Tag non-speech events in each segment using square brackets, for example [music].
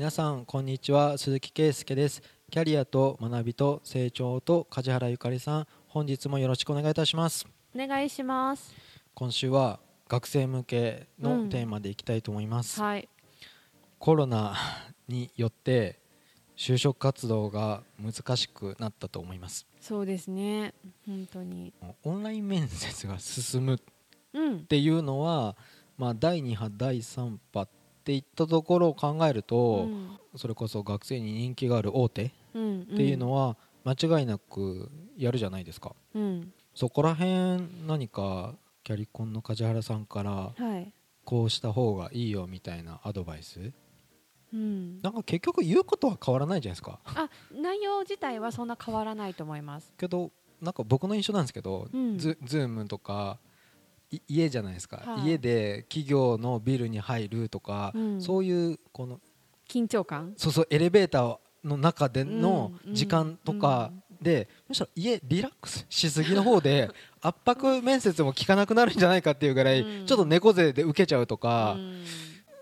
皆さんこんにちは。鈴木圭介です。キャリアと学びと成長と梶原ゆかりさん本日もよろしくお願いいたします。お願いします。今週は学生向けうんのテーマでいきたいと思います、はい。コロナによって就職活動が難しくなったと思います。そうですね。本当に。オンライン面接が進むっうん。ていうのは、まあ、第2波第3波っていったところを考えると、うん。それこそ学生に人気がある大手っうん。ていうのは間違いなくやるじゃないですか、うん。そこら辺何かキャリコンの梶原さんからはい。こうした方がいいよみたいなアドバイス？うん。なんか結局言うことは変わらないじゃないですか。あ内容自体はそんな変わらないと思います。けどなんか僕の印象なんですけど、うん。ズズームとかい家じゃないですか、はい。家で企業のビルに入るとか、うん。そういうこの緊張感？そうそうエレベーターの中でのうん時間とかで、むしろ家リラックスしすぎの方で [laughs] 圧迫面接も効かなくなるんじゃないかっていうぐらい、うん。ちょっと猫背で受けちゃうとか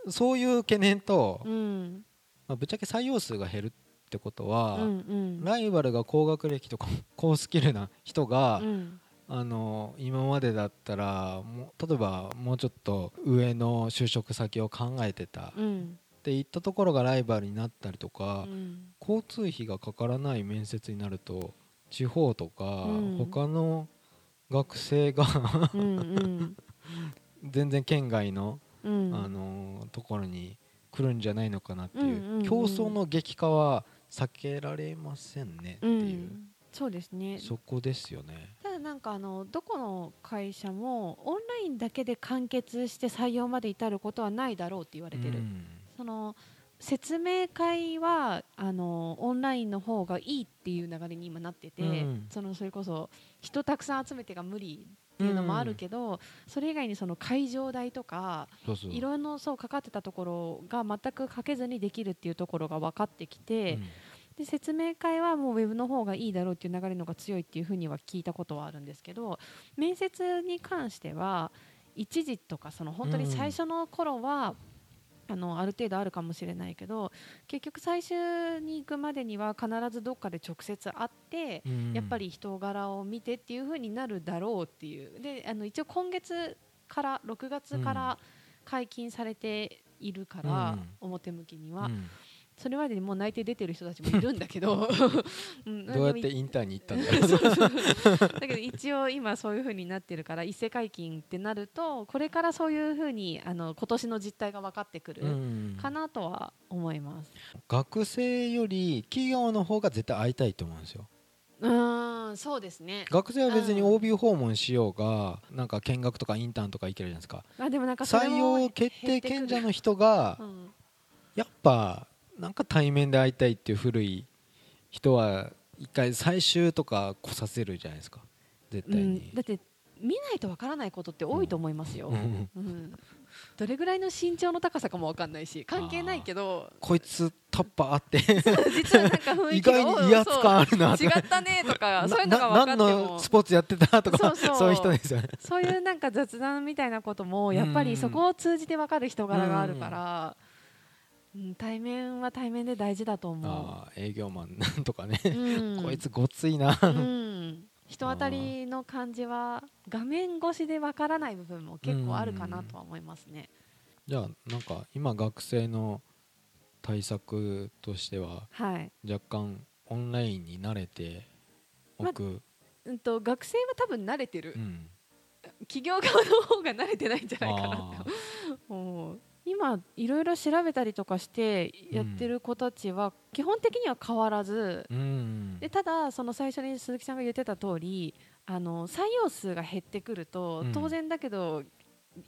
う、ん。そういう懸念と、うん。まあ、ぶっちゃけ採用数が減るってことは、うんうん。ライバルが高学歴とか高スキルな人が、うんあの今までだったらもう例えばもうちょっと上の就職先を考えてた。うん。っていったところがライバルになったりとか、うん。交通費がかからない面接になると地方とか、うん。他の学生が [laughs] 全然県外の、うん。あのところに来るんじゃないのかなっていう,、うんうんうん競争の激化は避けられませんねってう。いう、ん。そうですね。そこですよね。なんかあのどこの会社もオンラインだけで完結して採用まで至ることはないだろうって言われてる、うん。その説明会はあのオンラインの方がいいっていう流れに今なってて、うん。そのそれこそ人たくさん集めてが無理っていうのもあるけど、それ以外にその会場代とかいろいろそうかかってたところが全くかけずにできるっていうところが分かってきて、うんで説明会はもうウェブの方がいいだろうっていう流れの方が強いっていうふうには聞いたことはあるんですけど面接に関しては一時とかその本当に最初の頃は、あのある程度あるかもしれないけど結局最終に行くまでには必ずどっかで直接会って、うん。やっぱり人柄を見てっていうふうになるだろうっていう。であの一応今月から6月から解禁されているから、うん。表向きには。うんそれまでにもう内定出てる人たちもいるんだけど、[laughs] うんどうやってインターに行ったんだろうだけど一応今そういう風になってるから一斉解禁ってなるとこれからそういう風にあの今年の実態が分かってくるうん。かなとは思います。学生より企業の方が絶対会いたいと思うんですよ。うーんそうですね。学生は別にうん。OB 訪問しようがなんか見学とかインターンとか行けるじゃないですか。あでもなんか採も用決定権者の人がうん。やっぱなんか対面で会いたいっていう古い人は一回最終とか来させるじゃないですか。絶う対に。ん、だって見ないと分からないことって多いと思いますよ。うん。うん。どれぐらいの身長の高さかも分かんないし関係ないけど。こいつタッパーあって。実はなんか雰囲意気が外に威圧感あるな違ったねとかそういうのが分かってな何ものスポーツやってたとかそうそう。そういう人ですよね。そういうなんか雑談みたいなこともやっぱりそこを通じて分かる人柄があるから、うん、対面は対面で大事だと思あー営業マンなんとかね、う。う [laughs] んこいつごついな、うん、人当たりの感じは画面越しで分からない部分も結構あるかなとは思いますね。じゃあなんか今学生の対策としてははい。若干オンラインに慣れておく、うんと学生は多分慣れてるう。ん企業側の方が慣れてないんじゃないかなあって [laughs] 思う。今いろいろ調べたりとかしてやってる子たちは基本的には変わらず、ーうん。でただその最初に鈴木さんが言ってた通りあの採用数が減ってくると、うん。当然だけど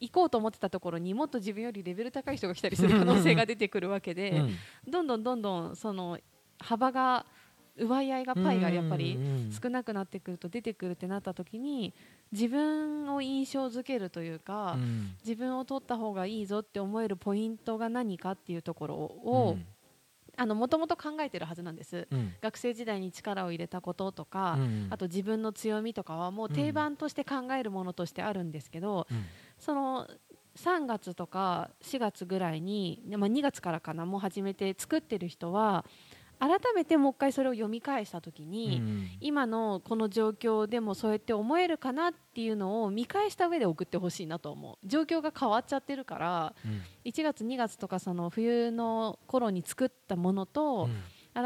行こうと思ってたところにもっと自分よりレベル高い人が来たりする可能性が出てくるわけで、うん。どんどんどんどんその幅が奪い合いがパイがやっぱりうん。少なくなってくると出てくるってなった時に自分を印象づけるというか、うん。自分を取った方がいいぞって思えるポイントが何かっていうところをもともと考えてるはずなんです。うん。学生時代に力を入れたこととか、うんあと自分の強みとかはもう定番として考えるものとしてあるんですけど、うん。その3月とか4月ぐらいに、まあ、2月からかなもう始めて作ってる人は改めてもう一回それを読み返した時に、うん。今のこの状況でもそうやって思えるかなっていうのを見返した上で送ってほしいなと思う。状況が変わっちゃってるからうん。1月2月とかその冬の頃に作ったものとうん。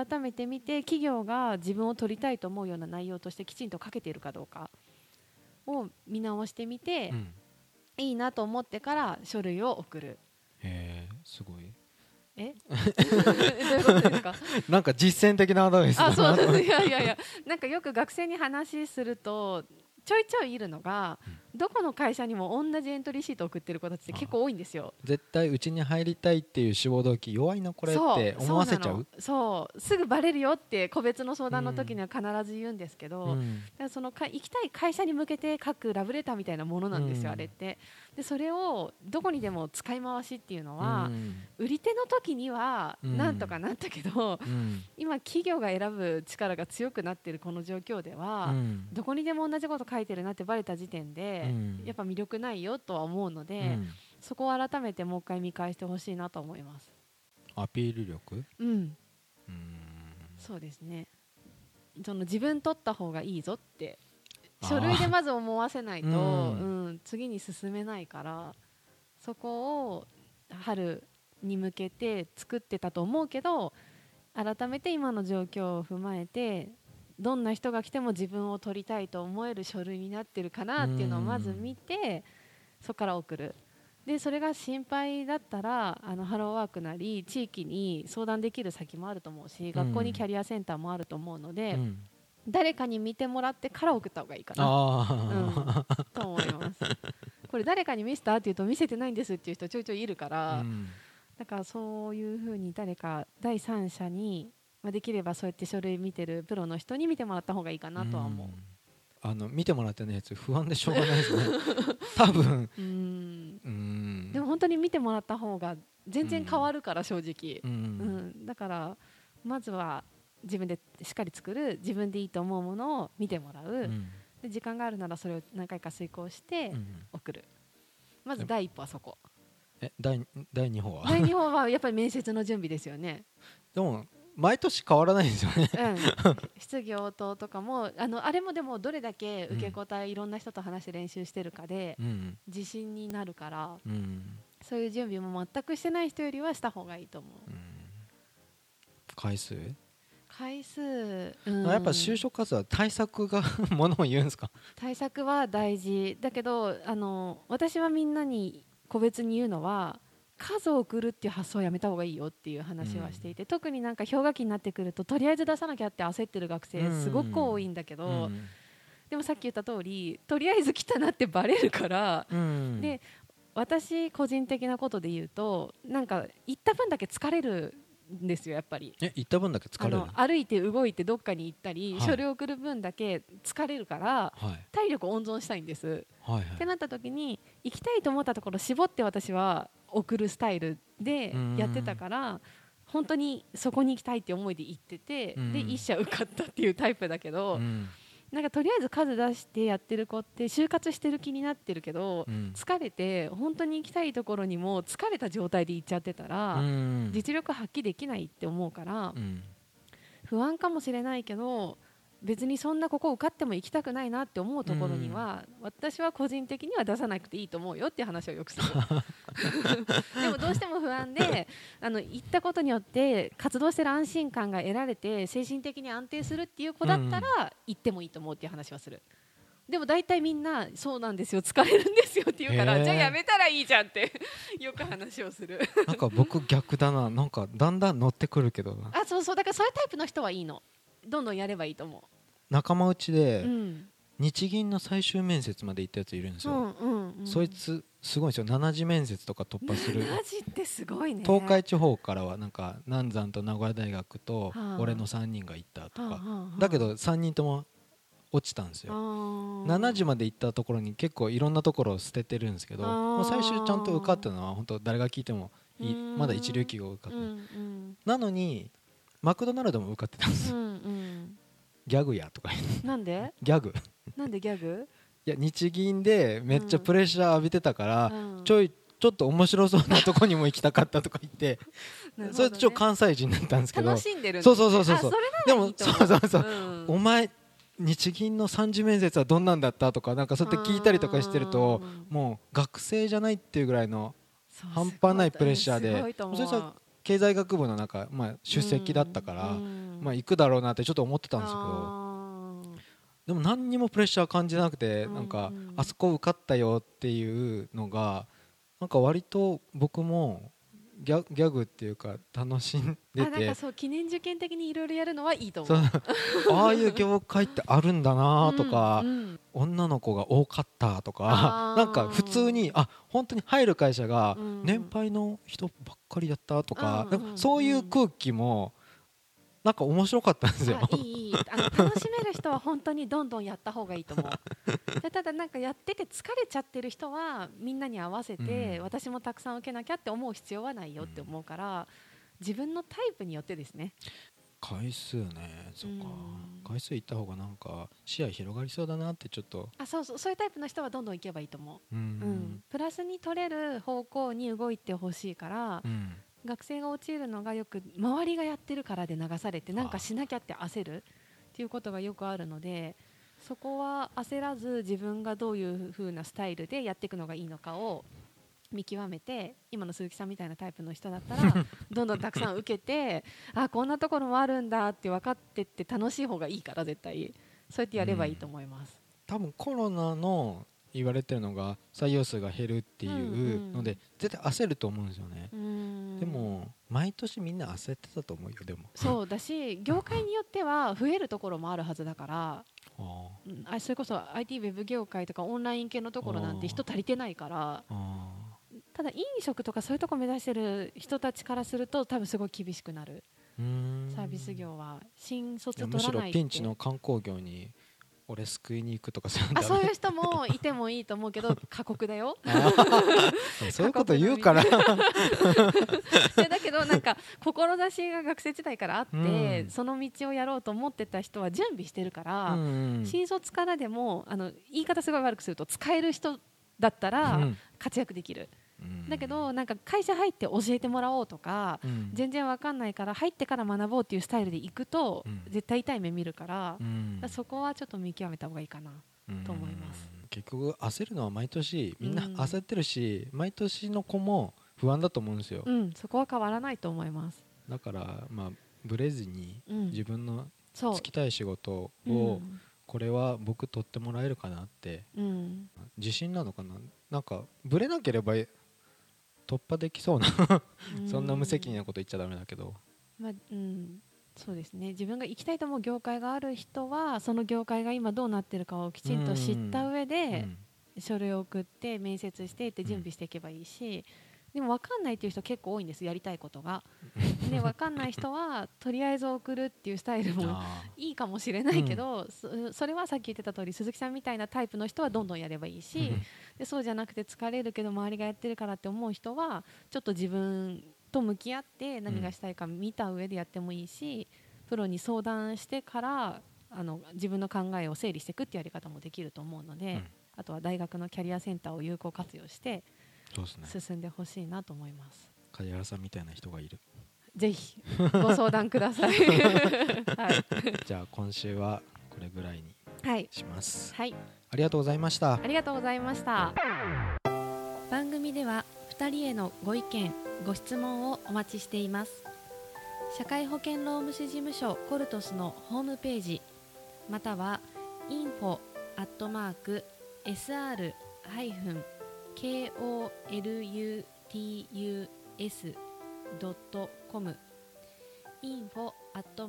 改めて見て企業が自分を取りたいと思うような内容としてきちんと書けているかどうかを見直してみて、うん。いいなと思ってから書類を送る。へえすごいえ？[laughs] どういうことですか？なんか実践的なアドバイスだあなそうとそういやいやいや。なんかよく学生に話するとちょいちょいいるのが、どこの会社にも同じエントリーシート送ってる子たちって結構多いんですよ。絶対うちに入りたいっていう志望動機弱いなこれって思わせちゃう？そうすぐバレるよって個別の相談の時には必ず言うんですけど、うん。らそのか行きたい会社に向けて書くラブレターみたいなものなんですよ、うん。あれって。でそれをどこにでも使い回しっていうのは、うん。売り手の時にはうんなんとかなったけど、うん。今企業が選ぶ力が強くなってるこの状況では、うん。どこにでも同じこと書いてるなってバレた時点で、うん。やっぱ魅力ないよとは思うので、うん。そこを改めてもう一回見返してほしいなと思います。アピール力？うん、うん。そうですね。その自分取った方がいいぞって書類でまず思わせないと、ううんん次に進めないからそこを春に向けて作ってたと思うけど改めて今の状況を踏まえてどんな人が来ても自分を取りたいと思える書類になってるかなっていうのをまず見てそこから送る。でそれが心配だったらあのハローワークなり地域に相談できる先もあると思うし学校にキャリアセンターもあると思うので、うん。誰かに見てもらってから送った方がいいかな。ああと思います。これ誰かに見せたって言うと見せてないんですっていう人ちょいちょいいるから、うん。だからそういうふうに誰か第三者に、まあ、できればそうやって書類見てるプロの人に見てもらった方がいいかなとは思う。あの見てもらってないやつ不安でしょうがないですね。[laughs] 多分。うん。うん。でも本当に見てもらった方が全然変わるから正直、ううん。ん。だからまずは自分でしっかり作る自分でいいと思うものを見てもらう、うん。で時間があるならそれを何回か遂行してうん。送る、まず第一歩はそこ。え第第2歩は？第2歩はやっぱり面接の準備ですよね、[laughs] でも毎年変わらないんですよね。うん、質疑応答とかもあのあれもでもどれだけ受け答えいろんな人と話して練習してるかでうん。自信になるからうん。そういう準備も全くしてない人よりはした方がいいと思う。回数？回数、うん。やっぱ就職活動は対策が [laughs] ものを言うんですか？対策は大事。だけどあの私はみんなに個別に言うのは数を送るっていう発想をやめた方がいいよっていう話はしていて、特になんか氷河期になってくるととりあえず出さなきゃって焦ってる学生すごく多いんだけど、うん。でもさっき言った通りとりあえず来たなってバレるからうん。で私個人的なことで言うとなんか行った分だけ疲れるんですよやっぱり。え行った分だけ疲れる歩いて動いてどっかに行ったり、はい。書類を送る分だけ疲れるからはい。体力を温存したいんです。はい。ってなった時に行きたいと思ったところ絞って私は送るスタイルでやってたから本当にそこに行きたいって思いで行っててうん。で一社受かったっていうタイプだけどうん。なんかとりあえず数出してやってる子って就活してる気になってるけどうん。疲れて本当に行きたいところにも疲れた状態で行っちゃってたらうん。実力発揮できないって思うからうん。不安かもしれないけど別にそんなここ受かっても行きたくないなって思うところには、私は個人的には出さなくていいと思うよっていう話をよくする。[laughs] でもどうしても不安であの行ったことによって活動してる安心感が得られて精神的に安定するっていう子だったら行ってもいいと思うっていう話はする。でも大体みんなそうなんですよ疲れるんですよって言うからじゃあやめたらいいじゃんって [laughs] よく話をする。なんか僕逆だな。なんかだんだん乗ってくるけどな。あそうそう。だからそういうタイプの人はいいの。どんどんやればいいと思仲間内う、でうん、日銀の最終面接まで行ったやついるんですよ、そいつすごいんですよ。7次面接とか突破する。すごいね。東海地方からはなんか南山と名古屋大学とはあ。俺の3人が行ったとか。はあはあはあ。だけど3人とも落ちたんですよ。7 7時まで行ったところに結構いろんなところを捨ててるんですけどもう最終ちゃんと受かったのは本当誰が聞いてもいまだ一流企業受かってなのにマクドナルドも受かってたんですうんうんギャグやとかなんで？ギャグ。なんでギャグ？いや日銀でめっちゃプレッシャー浴びてたから、うん。ちょいちちょっと面白そうなとこにも行きたかったとか言って。[laughs] ね。それちょっと関西人だったんですけど。楽しんでるんそうそうそうそう。そでもそうそうそうう。ん。お前日銀の三次面接はどんなんだった？とかなんかそうやって聞いたりとかしてるとうんもう学生じゃないっていうぐらいの半端ないプレッシャーで。それさ経済学部のなんか、まあ、出席だったから、うんまあ、行くだろうなってちょっと思ってたんですけどでも何にもプレッシャー感じなくて、うんなんかうんあそこ受かったよっていうのがなんか割と僕もギャギャグっていうか楽しんであなんてかそう記念受験的にいろいろやるのはいいと思そう。うああいう業界ってあるんだなとか、うんうん。女の子が多かったとかなんか普通にあ本当に入る会社がうん。年配の人ばっかりだったとか,、うん。なんかそういう空気もなんか面白かったんですよ。あいいいい。あの楽しめる人は本当にどんどんやった方がいいと思う。で [laughs] ただなんかやってて疲れちゃってる人はみんなに合わせて、うん。私もたくさん受けなきゃって思う必要はないよって思うから、自分のタイプによってですね。回数ね。そっか、うん。回数行った方がなんか視野広がりそうだなってちょっと。あそうそうそういうタイプの人はどんどん行けばいいと思う。ん。う、うん。プラスに取れる方向に動いてほしいから、うん学生が陥るのがよく周りがやってるからで流されてなんかしなきゃって焦るっていうことがよくあるのでそこは焦らず自分がどういう風なスタイルでやっていくのがいいのかを見極めて今の鈴木さんみたいなタイプの人だったら [laughs] どんどんたくさん受けてあこんなところもあるんだって分かってって楽しい方がいいから絶対。そうやってやればいいと思います。多分コロナの言われてるのが採用数が減るっていうので、うん。絶対焦ると思うんですよね、うん。でも毎年みんな焦ってたと思うよでも。そうだし [laughs] 業界によっては増えるところもあるはずだからあそれこそ IT ウェブ業界とかオンライン系のところなんて人足りてないからただ飲食とかそういうとこ目指してる人たちからすると多分すごい厳しくなる。サービス業は。新卒取らないって。むしろピンチの観光業に俺救いに行くとかそういうのあそういう人もいてもいいと思うけど [laughs] 過酷だよ。そういうこと言うから。[laughs] だけどなんか志が学生時代からあって、うん。その道をやろうと思ってた人は準備してるから、うんうん。新卒からでもあの言い方すごい悪くすると使える人だったらうん。活躍できる、うんだけどなんか会社入って教えてもらおうとか、うん。全然わかんないから入ってから学ぼうっていうスタイルで行くと、うん。絶対痛い目見るからう、ん。そこはちょっと見極めた方がいいかな。と思います。うん。結局焦るのは毎年みんなうん。焦ってるし、毎年の子も不安だと思うんですよ、うん、そこは変わらないと思います。だからまあブレずにうん、自分のつきたい仕事を、うん。これは僕取ってもらえるかなって。うん、自信なのかな？なんかブレなければ突破できそうなそんな無責任なこと言っちゃダメだけど。まあうん、そうですね。自分が行きたいと思う業界がある人はその業界が今どうなってるかをきちんと知った上うでん。書類を送って面接してって準備していけばいいし、でも分かんないっていう人結構多いんですやりたいことが。で分かんない人は [laughs] とりあえず送るっていうスタイルもあいいかもしれないけど、そそれはさっき言ってた通り鈴木さんみたいなタイプの人はどんどんやればいいし、ーでそうじゃなくて疲れるけど周りがやってるからって思う人はちょっと自分と向き合って何がしたいか見た上でやってもいいし、プロに相談してからあの自分の考えを整理していくっていうやり方もできると思うので、うん。あとは大学のキャリアセンターを有効活用して進んでほしいなと思います。梶原さんみたいな人がいる。ぜひご相談ください。[laughs] はい、じゃあ今週はこれぐらいにはい、します。はい、ありがとうございましたありがとうございました。番組では2人へのご意見、ご質問をお待ちしています。社会保険労務士事務所コルトスのホームページまたは info アットマーク sr ハイフン kolutus ドットコム info アット